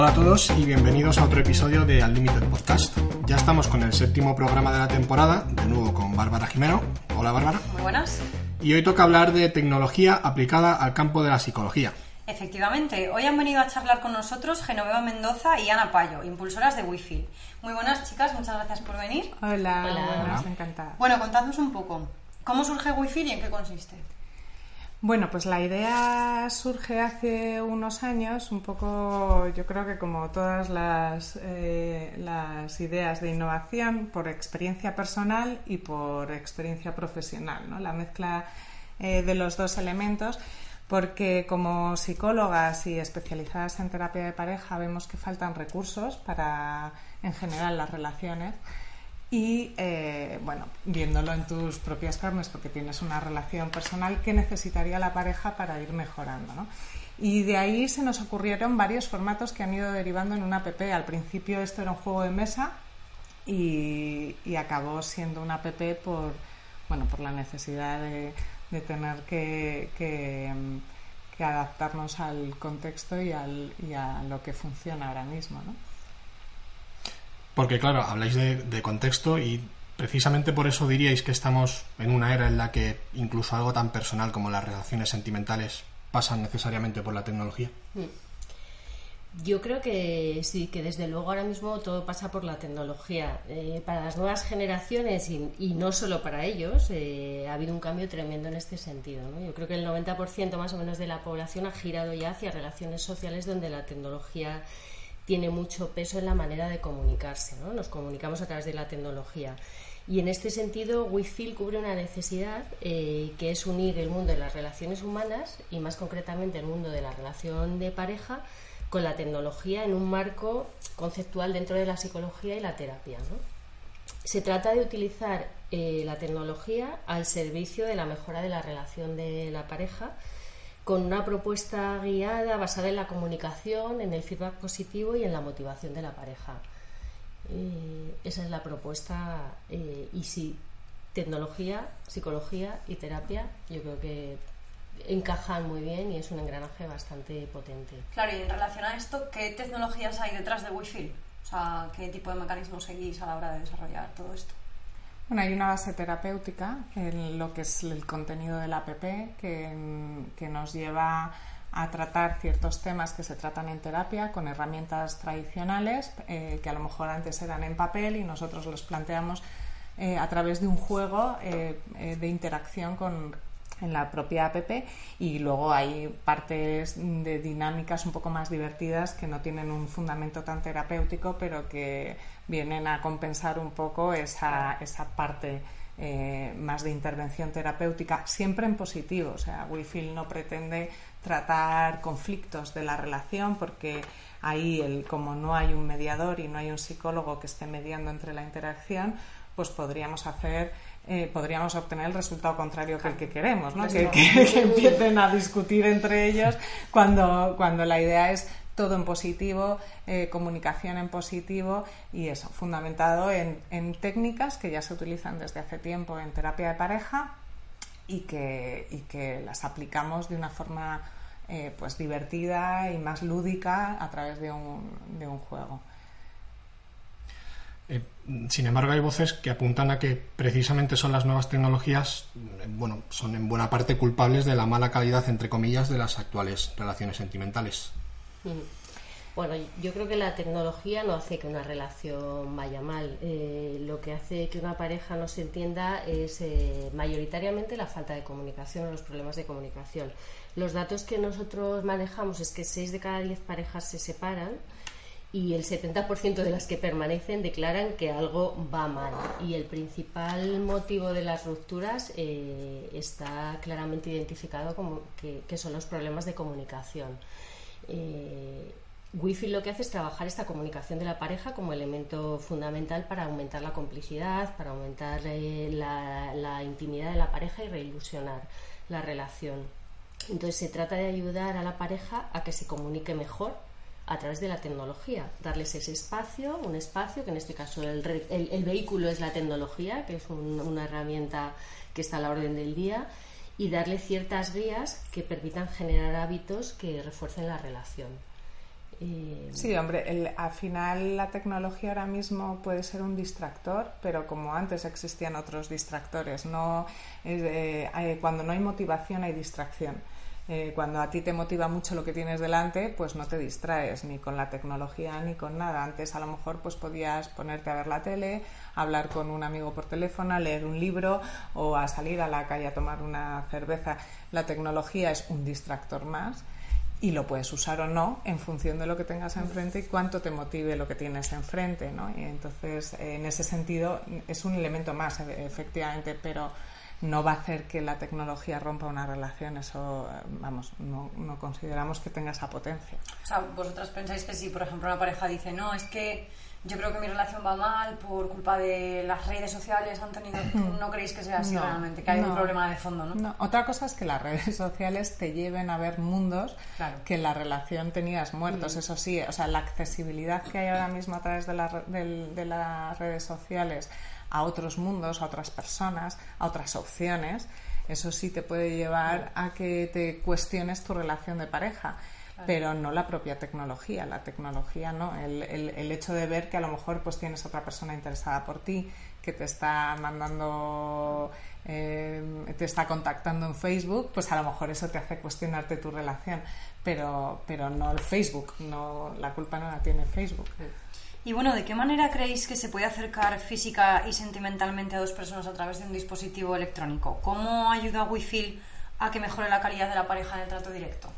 Hola a todos y bienvenidos a otro episodio de Unlimited Podcast. Ya estamos con el séptimo programa de la temporada, de nuevo con Bárbara Jimeno. Hola Bárbara. Muy buenas. Y hoy toca hablar de tecnología aplicada al campo de la psicología. Efectivamente, hoy han venido a charlar con nosotros Genoveva Mendoza y Ana Payo, impulsoras de Wi-Fi. Muy buenas chicas, muchas gracias por venir. Hola, Hola. buenas, encantada. Bueno, contadnos un poco, ¿cómo surge Wi-Fi y en qué consiste? Bueno, pues la idea surge hace unos años, un poco, yo creo que como todas las, eh, las ideas de innovación, por experiencia personal y por experiencia profesional, ¿no? La mezcla eh, de los dos elementos, porque como psicólogas y especializadas en terapia de pareja vemos que faltan recursos para, en general, las relaciones. Y eh, bueno, viéndolo en tus propias carnes, porque tienes una relación personal, ¿qué necesitaría la pareja para ir mejorando? ¿no? Y de ahí se nos ocurrieron varios formatos que han ido derivando en una app. Al principio esto era un juego de mesa y, y acabó siendo una app por, bueno, por la necesidad de, de tener que, que, que, adaptarnos al contexto y, al, y a lo que funciona ahora mismo. ¿no? Porque claro, habláis de, de, contexto y precisamente por eso diríais que estamos en una era en la que incluso algo tan personal como las relaciones sentimentales pasan necesariamente por la tecnología. Yo creo que sí, que desde luego ahora mismo todo pasa por la tecnología. Eh, para las nuevas generaciones y, no solo para ellos, eh, ha habido un cambio tremendo en este sentido. ¿no? Yo creo que el 90% más o menos de la población ha girado ya hacia relaciones sociales donde la tecnología tiene mucho peso en la manera de comunicarse, ¿no? Nos comunicamos a través de la tecnología. Y en este sentido, Wi-Fi cubre una necesidad eh, que es unir el mundo de las relaciones humanas y más concretamente el mundo de la relación de pareja con la tecnología en un marco conceptual dentro de la psicología y la terapia. ¿no? Se trata de utilizar eh, la tecnología al servicio de la mejora de la relación de la pareja con una propuesta guiada basada en la comunicación, en el feedback positivo y en la motivación de la pareja. Eh, esa es la propuesta eh, y si tecnología, psicología y terapia yo creo que encajan muy bien y es un engranaje bastante potente. Claro, y en relación a esto, ¿qué tecnologías hay detrás de Wi-Fi? O sea, ¿qué tipo de mecanismos seguís a la hora de desarrollar todo esto? Bueno, hay una base terapéutica en lo que es el contenido de la app que, que, nos lleva a tratar ciertos temas que se tratan en terapia con herramientas tradicionales eh, que a lo mejor antes eran en papel y nosotros los planteamos eh, a través de un juego eh, de interacción con, en la propia app y luego hay partes de dinámicas un poco más divertidas que no tienen un fundamento tan terapéutico pero que vienen a compensar un poco esa, esa parte eh, más de intervención terapéutica, siempre en positivo. O sea, no pretende tratar conflictos de la relación porque ahí, el, como no hay un mediador y no hay un psicólogo que esté mediando entre la interacción, pues podríamos hacer eh, podríamos obtener el resultado contrario que el que queremos, ¿no? Que, que, que, empiecen a discutir entre ellos cuando, cuando la idea es todo en positivo, eh, comunicación en positivo y eso, fundamentado en, en, técnicas que ya se utilizan desde hace tiempo en terapia de pareja y que, y que las aplicamos de una forma eh, pues divertida y más lúdica a través de un, de un juego. Eh, sin embargo, hay voces que apuntan a que precisamente son las nuevas tecnologías, bueno, son en buena parte culpables de la mala calidad, entre comillas, de las actuales relaciones sentimentales. Bueno, yo creo que la tecnología no hace que una relación vaya mal. Eh, lo que hace que una pareja no se entienda es eh, mayoritariamente la falta de comunicación o los problemas de comunicación. Los datos que nosotros manejamos es que 6 de cada 10 parejas se separan y el 70% de las que permanecen declaran que algo va mal. Y el principal motivo de las rupturas eh, está claramente identificado como que, son los problemas de comunicación. Eh, Wi-Fi lo que hace es trabajar esta comunicación de la pareja como elemento fundamental para aumentar la complicidad, para aumentar eh, la, la, intimidad de la pareja y reilusionar la relación. Entonces se trata de ayudar a la pareja a que se comunique mejor a través de la tecnología, darles ese espacio, un espacio que en este caso el, el, vehículo es la tecnología, que es una herramienta que está a la orden del día, y darle ciertas guías que permitan generar hábitos que refuercen la relación. Eh, sí, hombre, al final la tecnología ahora mismo puede ser un distractor, pero como antes existían otros distractores, no, eh, cuando no hay motivación hay distracción. Eh, cuando a ti te motiva mucho lo que tienes delante, pues no te distraes ni con la tecnología ni con nada. Antes a lo mejor pues podías ponerte a ver la tele, hablar con un amigo por teléfono, leer un libro o a salir a la calle a tomar una cerveza. La tecnología es un distractor más y lo puedes usar o no en función de lo que tengas enfrente y cuánto te motive lo que tienes enfrente, ¿no? Y entonces, en ese sentido, es un elemento más, e-, efectivamente, pero no va a hacer que la tecnología rompa una relación. Eso, vamos, no, no consideramos que tenga esa potencia. O sea, vosotras pensáis que si, por ejemplo, una pareja dice, no, es que yo creo que mi relación va mal por culpa de las redes sociales, Antonio, ¿no creéis que sea así realmente? Que hay un problema de fondo, ¿no? Otra cosa es que las redes sociales te lleven a ver mundos que en la relación tenías muertos, mm. eso sí, o sea, la accesibilidad que hay ahora mismo a través de, de las redes sociales a otros mundos, a otras personas, a otras opciones, eso sí te puede llevar a que te cuestiones tu relación de pareja pero no la propia tecnología. La tecnología no. El, el, hecho de ver que a lo mejor pues tienes otra persona interesada por ti, que te está mandando, eh, te está contactando en Facebook, pues a lo mejor eso te hace cuestionarte tu relación. Pero, pero no el Facebook, no, la culpa no la tiene Facebook. Y bueno, ¿de qué manera creéis que se puede acercar física y sentimentalmente a dos personas a través de un dispositivo electrónico? ¿Cómo ayuda Wi-Fi a que mejore la calidad de la pareja en el trato directo?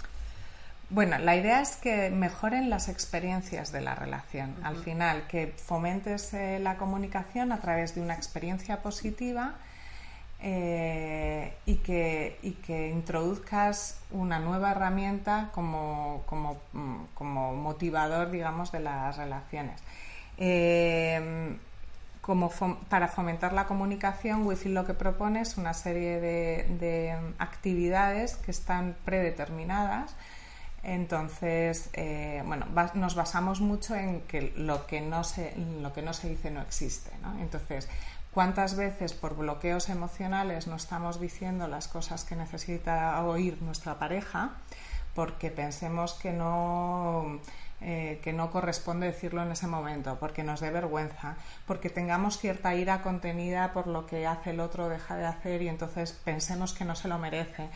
Bueno, la idea es que mejoren las experiencias de la relación. Al final, que fomentes eh, la comunicación a través de una experiencia positiva eh, y, que, y, que, introduzcas una nueva herramienta como, como, mm, como motivador, digamos, de las relaciones. Eh, como para fomentar la comunicación, Wi-Fi lo que propone es una serie de, de actividades que están predeterminadas entonces, eh, bueno, nos basamos mucho en que lo que no se, lo que no se dice no existe. Entonces, ¿cuántas veces por bloqueos emocionales no estamos diciendo las cosas que necesita oír nuestra pareja porque pensemos que no, eh, que no corresponde decirlo en ese momento, porque nos dé vergüenza, porque tengamos cierta ira contenida por lo que hace el otro, deja de hacer y entonces pensemos que no se lo merece?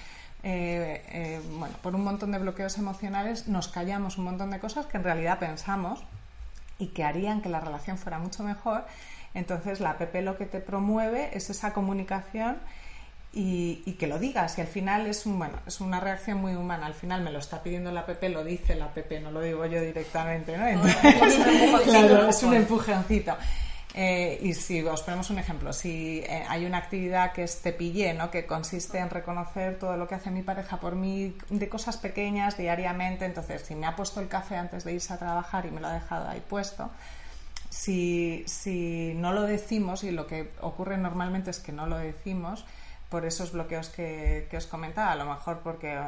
Eh, eh, bueno, por un montón de bloqueos emocionales nos callamos un montón de cosas que en realidad pensamos y que harían que la relación fuera mucho mejor. Entonces la app lo que te promueve es esa comunicación y, que lo digas. Y al final es, un, bueno, es una reacción muy humana. Al final me lo está pidiendo la app, lo dice la app, no lo digo yo directamente. ¿no? es un empujoncito. Eh, y si os ponemos un ejemplo, si eh, hay una actividad que es tepillé, ¿no? que consiste en reconocer todo lo que hace mi pareja por mí de cosas pequeñas diariamente, entonces si me ha puesto el café antes de irse a trabajar y me lo ha dejado ahí puesto, si, si no lo decimos, y lo que ocurre normalmente es que no lo decimos, por esos bloqueos que, que os comentaba, a lo mejor porque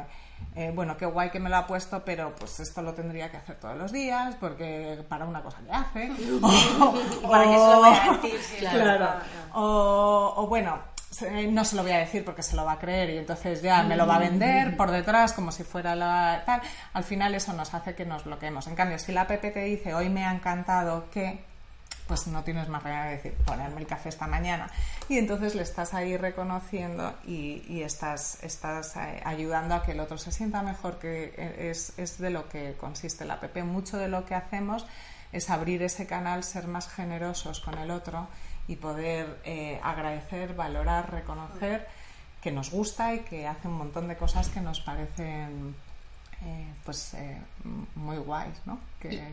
eh, bueno, qué guay que me lo ha puesto, pero pues esto lo tendría que hacer todos los días, porque para una cosa que hace. o, para que se lo vaya a decir, claro. O, bueno, no se lo voy a decir porque se lo va a creer y entonces ya me lo va a vender por detrás como si fuera la tal. Al final eso nos hace que nos bloqueemos. En cambio, si la app te dice hoy me ha encantado que pues no tienes más remedio de decir, ponerme el café esta mañana. Y entonces le estás ahí reconociendo y, estás, estás eh, ayudando a que el otro se sienta mejor, que es, es de lo que consiste la app. Mucho de lo que hacemos es abrir ese canal, ser más generosos con el otro y poder eh, agradecer, valorar, reconocer que nos gusta y que hace un montón de cosas que nos parecen eh, pues eh, muy guays, ¿no?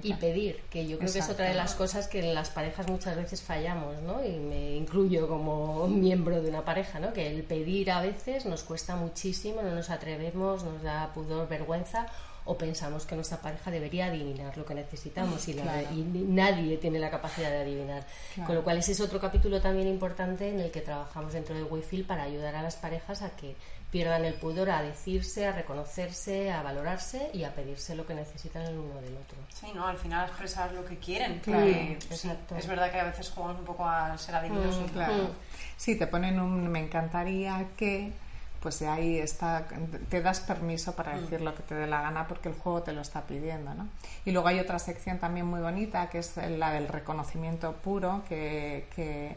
y, pedir, que yo creo que es otra de las cosas que en las parejas muchas veces fallamos, ¿no? Y me incluyo como miembro de una pareja, ¿no? Que el pedir a veces nos cuesta muchísimo, no nos atrevemos, nos da pudor, vergüenza o pensamos que nuestra pareja debería adivinar lo que necesitamos y, nadie tiene la capacidad de adivinar. Con lo cual ese es otro capítulo también importante en el que trabajamos dentro de Wi-Fi para ayudar a las parejas a que pierdan el pudor a decirse, a reconocerse, a valorarse y a pedirse lo que necesitan el uno del otro. Sí, ¿no? Al final expresar lo que quieren. Claro, exacto. Es verdad que a veces jugamos un poco a ser adivinos. Mm, claro. Mm. Sí, te ponen un me encantaría que pues de ahí está, te das permiso para mm. decir lo que te dé la gana porque el juego te lo está pidiendo. ¿no? Y luego hay otra sección también muy bonita que es la del reconocimiento puro que, que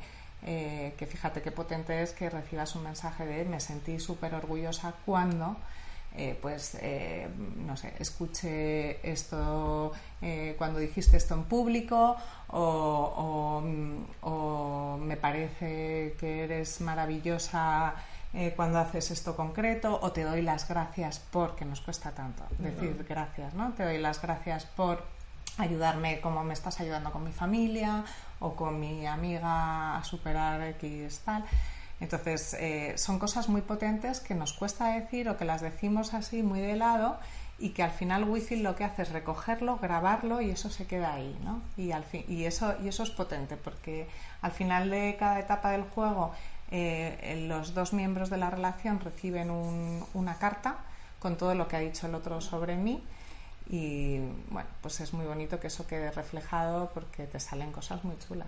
eh, que fíjate qué potente es que recibas un mensaje de me sentí súper orgullosa cuando eh, pues eh, no sé, escuché esto cuando dijiste esto en público o, o, me parece que eres maravillosa cuando haces esto concreto o te doy las gracias porque nos cuesta tanto decir gracias, ¿no? Te doy las gracias por ayudarme como me estás ayudando con mi familia o con mi amiga a superar X tal. Entonces, eh, son cosas muy potentes que nos cuesta decir o que las decimos así muy de lado y que al final Wi-Fi lo que hace es recogerlo, grabarlo y eso se queda ahí, ¿no? Y, al fin, y, eso, y eso es potente porque al final de cada etapa del juego eh, los dos miembros de la relación reciben una carta con todo lo que ha dicho el otro sobre mí y bueno, pues es muy bonito que eso quede reflejado porque te salen cosas muy chulas.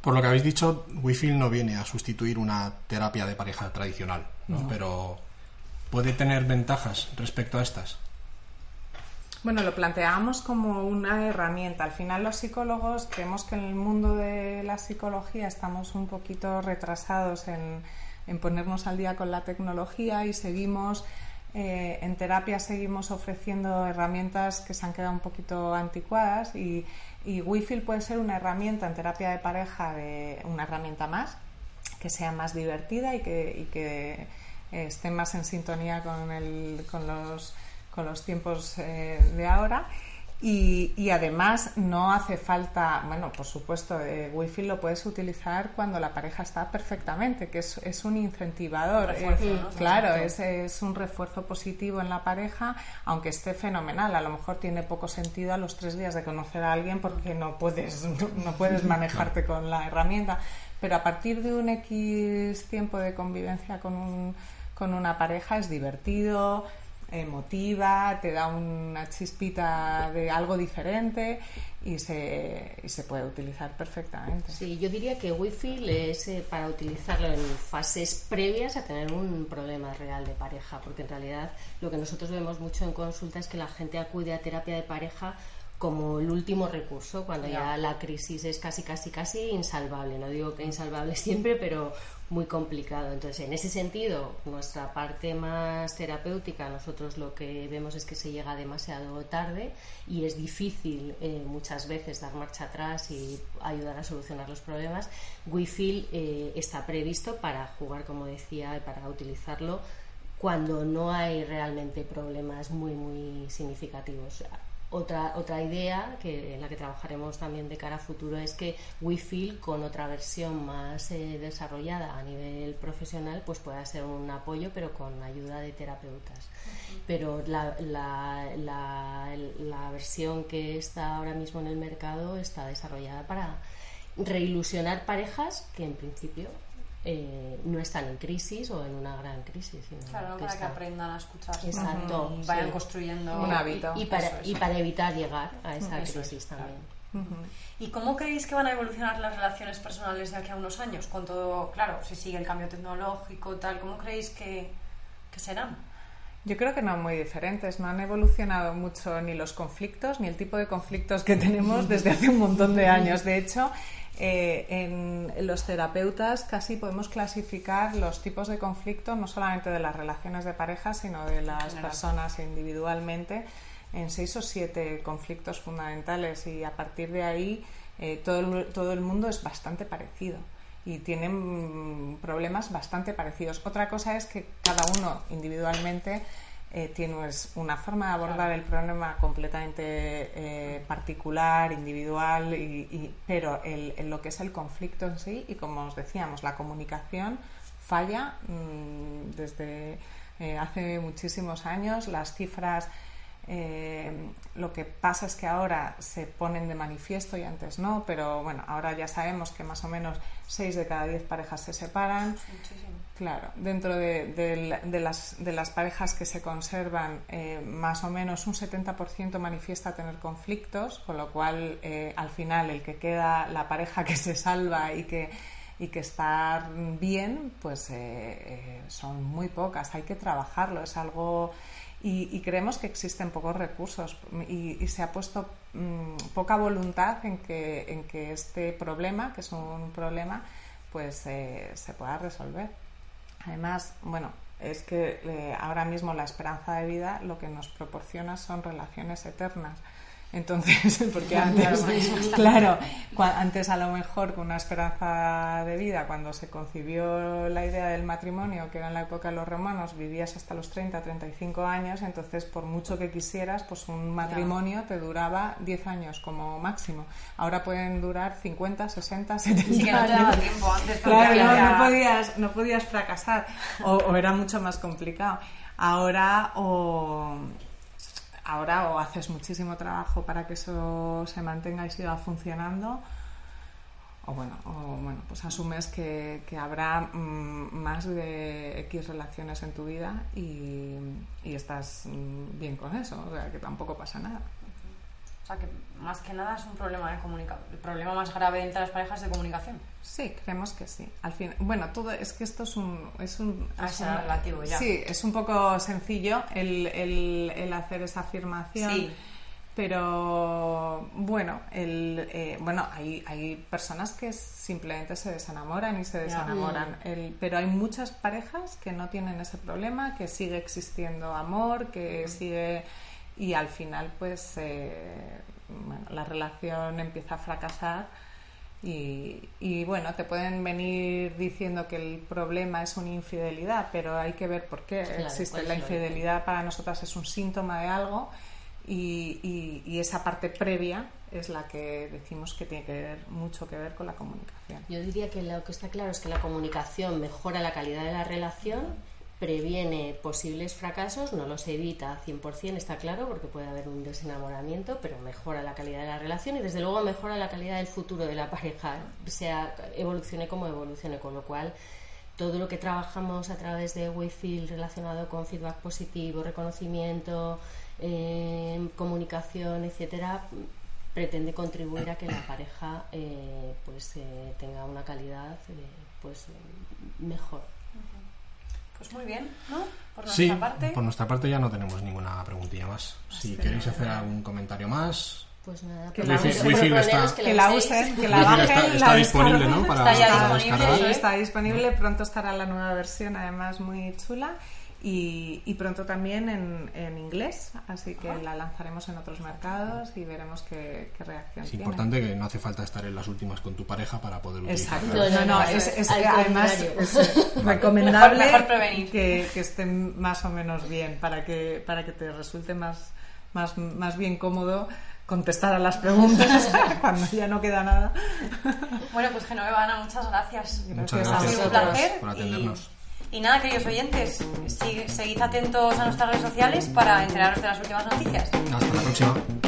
Por lo que habéis dicho, Wi-Fi no viene a sustituir una terapia de pareja tradicional, pero ¿puede tener ventajas respecto a estas? Bueno, lo planteamos como una herramienta. Al final los psicólogos creemos que en el mundo de la psicología estamos un poquito retrasados en, en ponernos al día con la tecnología y seguimos eh, en terapia seguimos ofreciendo herramientas que se han quedado un poquito anticuadas y, y Wi-Fi puede ser una herramienta en terapia de pareja, de, una herramienta más, que sea más divertida y que, que esté más en sintonía con, el, con, los, con los tiempos eh, de ahora y, además no hace falta, bueno, por supuesto, eh, Wi-Fi lo puedes utilizar cuando la pareja está perfectamente, que es, es un incentivador. Eh, claro, es, es, un refuerzo positivo en la pareja, aunque esté fenomenal. A lo mejor tiene poco sentido a los tres días de conocer a alguien porque no puedes, no puedes manejarte con la herramienta. Pero a partir de un X tiempo de convivencia con, un, con una pareja es divertido, emotiva, te da una chispita de algo diferente y se, y se puede utilizar perfectamente. Sí, yo diría que Wi-Fi es eh, para utilizarlo en fases previas a tener un problema real de pareja, porque en realidad lo que nosotros vemos mucho en consulta es que la gente acude a terapia de pareja como el último recurso, cuando ya la crisis es casi, casi, casi insalvable. No digo que insalvable siempre, pero muy complicado. Entonces, en ese sentido, nuestra parte más terapéutica, nosotros lo que vemos es que se llega demasiado tarde y es difícil eh, muchas veces dar marcha atrás y ayudar a solucionar los problemas. Wi-Fi eh, está previsto para jugar, como decía, y para utilizarlo cuando no hay realmente problemas muy, muy significativos otra, otra idea que, en la que trabajaremos también de cara a futuro es que Wi-Fi con otra versión más eh, desarrollada a nivel profesional pues pueda ser un apoyo pero con ayuda de terapeutas. Pero la, la, la, la versión que está ahora mismo en el mercado está desarrollada para reilusionar parejas que en principio eh, no están en crisis o en una gran crisis. claro, para que aprendan a escuchar. Exacto. Vayan construyendo un hábito. Y, para, y para evitar llegar a esa crisis también. ¿Y cómo creéis que van a evolucionar las relaciones personales de aquí a unos años? Con todo, claro, si sigue el cambio tecnológico, tal, ¿cómo creéis que, que serán? Yo creo que no muy diferentes. No han evolucionado mucho ni los conflictos ni el tipo de conflictos que tenemos desde hace un montón de años. De hecho, eh, en, los terapeutas casi podemos clasificar los tipos de conflicto, no solamente de las relaciones de pareja, sino de las personas individualmente, en seis o siete conflictos fundamentales y a partir de ahí eh, todo, el, todo el mundo es bastante parecido y tienen problemas bastante parecidos. Otra cosa es que cada uno individualmente eh, tienes una forma de abordar el problema completamente eh, particular, individual, y, pero el, lo que es el conflicto en sí, y como os decíamos, la comunicación falla mm, desde eh, hace muchísimos años, las cifras eh, lo que pasa es que ahora se ponen de manifiesto y antes no, pero bueno, ahora ya sabemos que más o menos 6 de cada 10 parejas se separan. Claro, dentro de, las, de, las, parejas que se conservan, eh, más o menos un 70% manifiesta tener conflictos, con lo cual eh, al final el que queda, la pareja que se salva y que, y que está bien, pues son muy pocas. Hay que trabajarlo, es algo y, creemos que existen pocos recursos y, se ha puesto mm, poca voluntad en que, en que este problema, que es un problema, pues eh, se pueda resolver. Además, bueno, es que eh, ahora mismo la esperanza de vida lo que nos proporciona son relaciones eternas. Entonces, porque antes, claro, antes a lo mejor con una esperanza de vida, cuando se concibió la idea del matrimonio, que era en la época de los romanos, vivías hasta los 30, 35 años, entonces por mucho que quisieras, pues un matrimonio te duraba 10 años como máximo. Ahora pueden durar 50, 60, 70 sí, que no te daba tiempo antes. Claro, no, podías, no podías fracasar o, o era mucho más complicado. Ahora o ahora o haces muchísimo trabajo para que eso se mantenga y siga funcionando, o bueno, o bueno pues asumes que, habrá mm, más de X relaciones en tu vida y, y estás mm, bien con eso, o sea que tampoco pasa nada. O sea, que más que nada es un problema de comunicación. El problema más grave entre las parejas de comunicación. Sí, creemos que sí. Al fin, bueno, todo es que esto es un es un, ah, relativo ya. Sí, es un poco sencillo el, el, el hacer esa afirmación. Sí. Pero bueno, el, eh, bueno hay, hay personas que simplemente se desenamoran y se desenamoran. El, pero hay muchas parejas que no tienen ese problema, que sigue existiendo amor, que sigue y al final pues eh, la relación empieza a fracasar y, y, bueno, te pueden venir diciendo que el problema es una infidelidad, pero hay que ver por qué existe. La infidelidad para nosotras es un síntoma de algo y, y, esa parte previa es la que decimos que tiene que ver mucho que ver con la comunicación. Yo diría que lo que está claro es que la comunicación mejora la calidad de la relación previene posibles fracasos, no los evita 100%, está claro, porque puede haber un desenamoramiento, pero mejora la calidad de la relación y desde luego mejora la calidad del futuro de la pareja, sea evolucione como evolucione, con lo cual todo lo que trabajamos a través de Wi-Fi relacionado con feedback positivo, reconocimiento, eh, comunicación, etcétera, pretende contribuir a que la pareja eh, pues eh, tenga una calidad pues mejor. Pues muy bien, ¿no? Por nuestra parte. Por nuestra parte ya no tenemos ninguna preguntilla más. si queréis hacer algún comentario más. Pues nada, que, la, usen, está, que la usen, que la bajen. Está, disponible, ¿no? Para, está disponible. Está disponible, pronto estará la nueva versión, además muy chula y, pronto también en, en, inglés, así que la lanzaremos en otros mercados y veremos qué, reacción es importante que no hace falta estar en las últimas con tu pareja para poder utilizarla. Exacto, no, no, es, además es recomendable que, que, estén más o menos bien para que, para que te resulte más, más, más bien cómodo contestar a las preguntas cuando ya no queda nada. Bueno, pues Genoveva, Ana, muchas gracias. Muchas gracias, ha sido un placer por atendernos. Y nada, queridos oyentes, seguid atentos a nuestras redes sociales para enteraros de las últimas noticias. Hasta la próxima.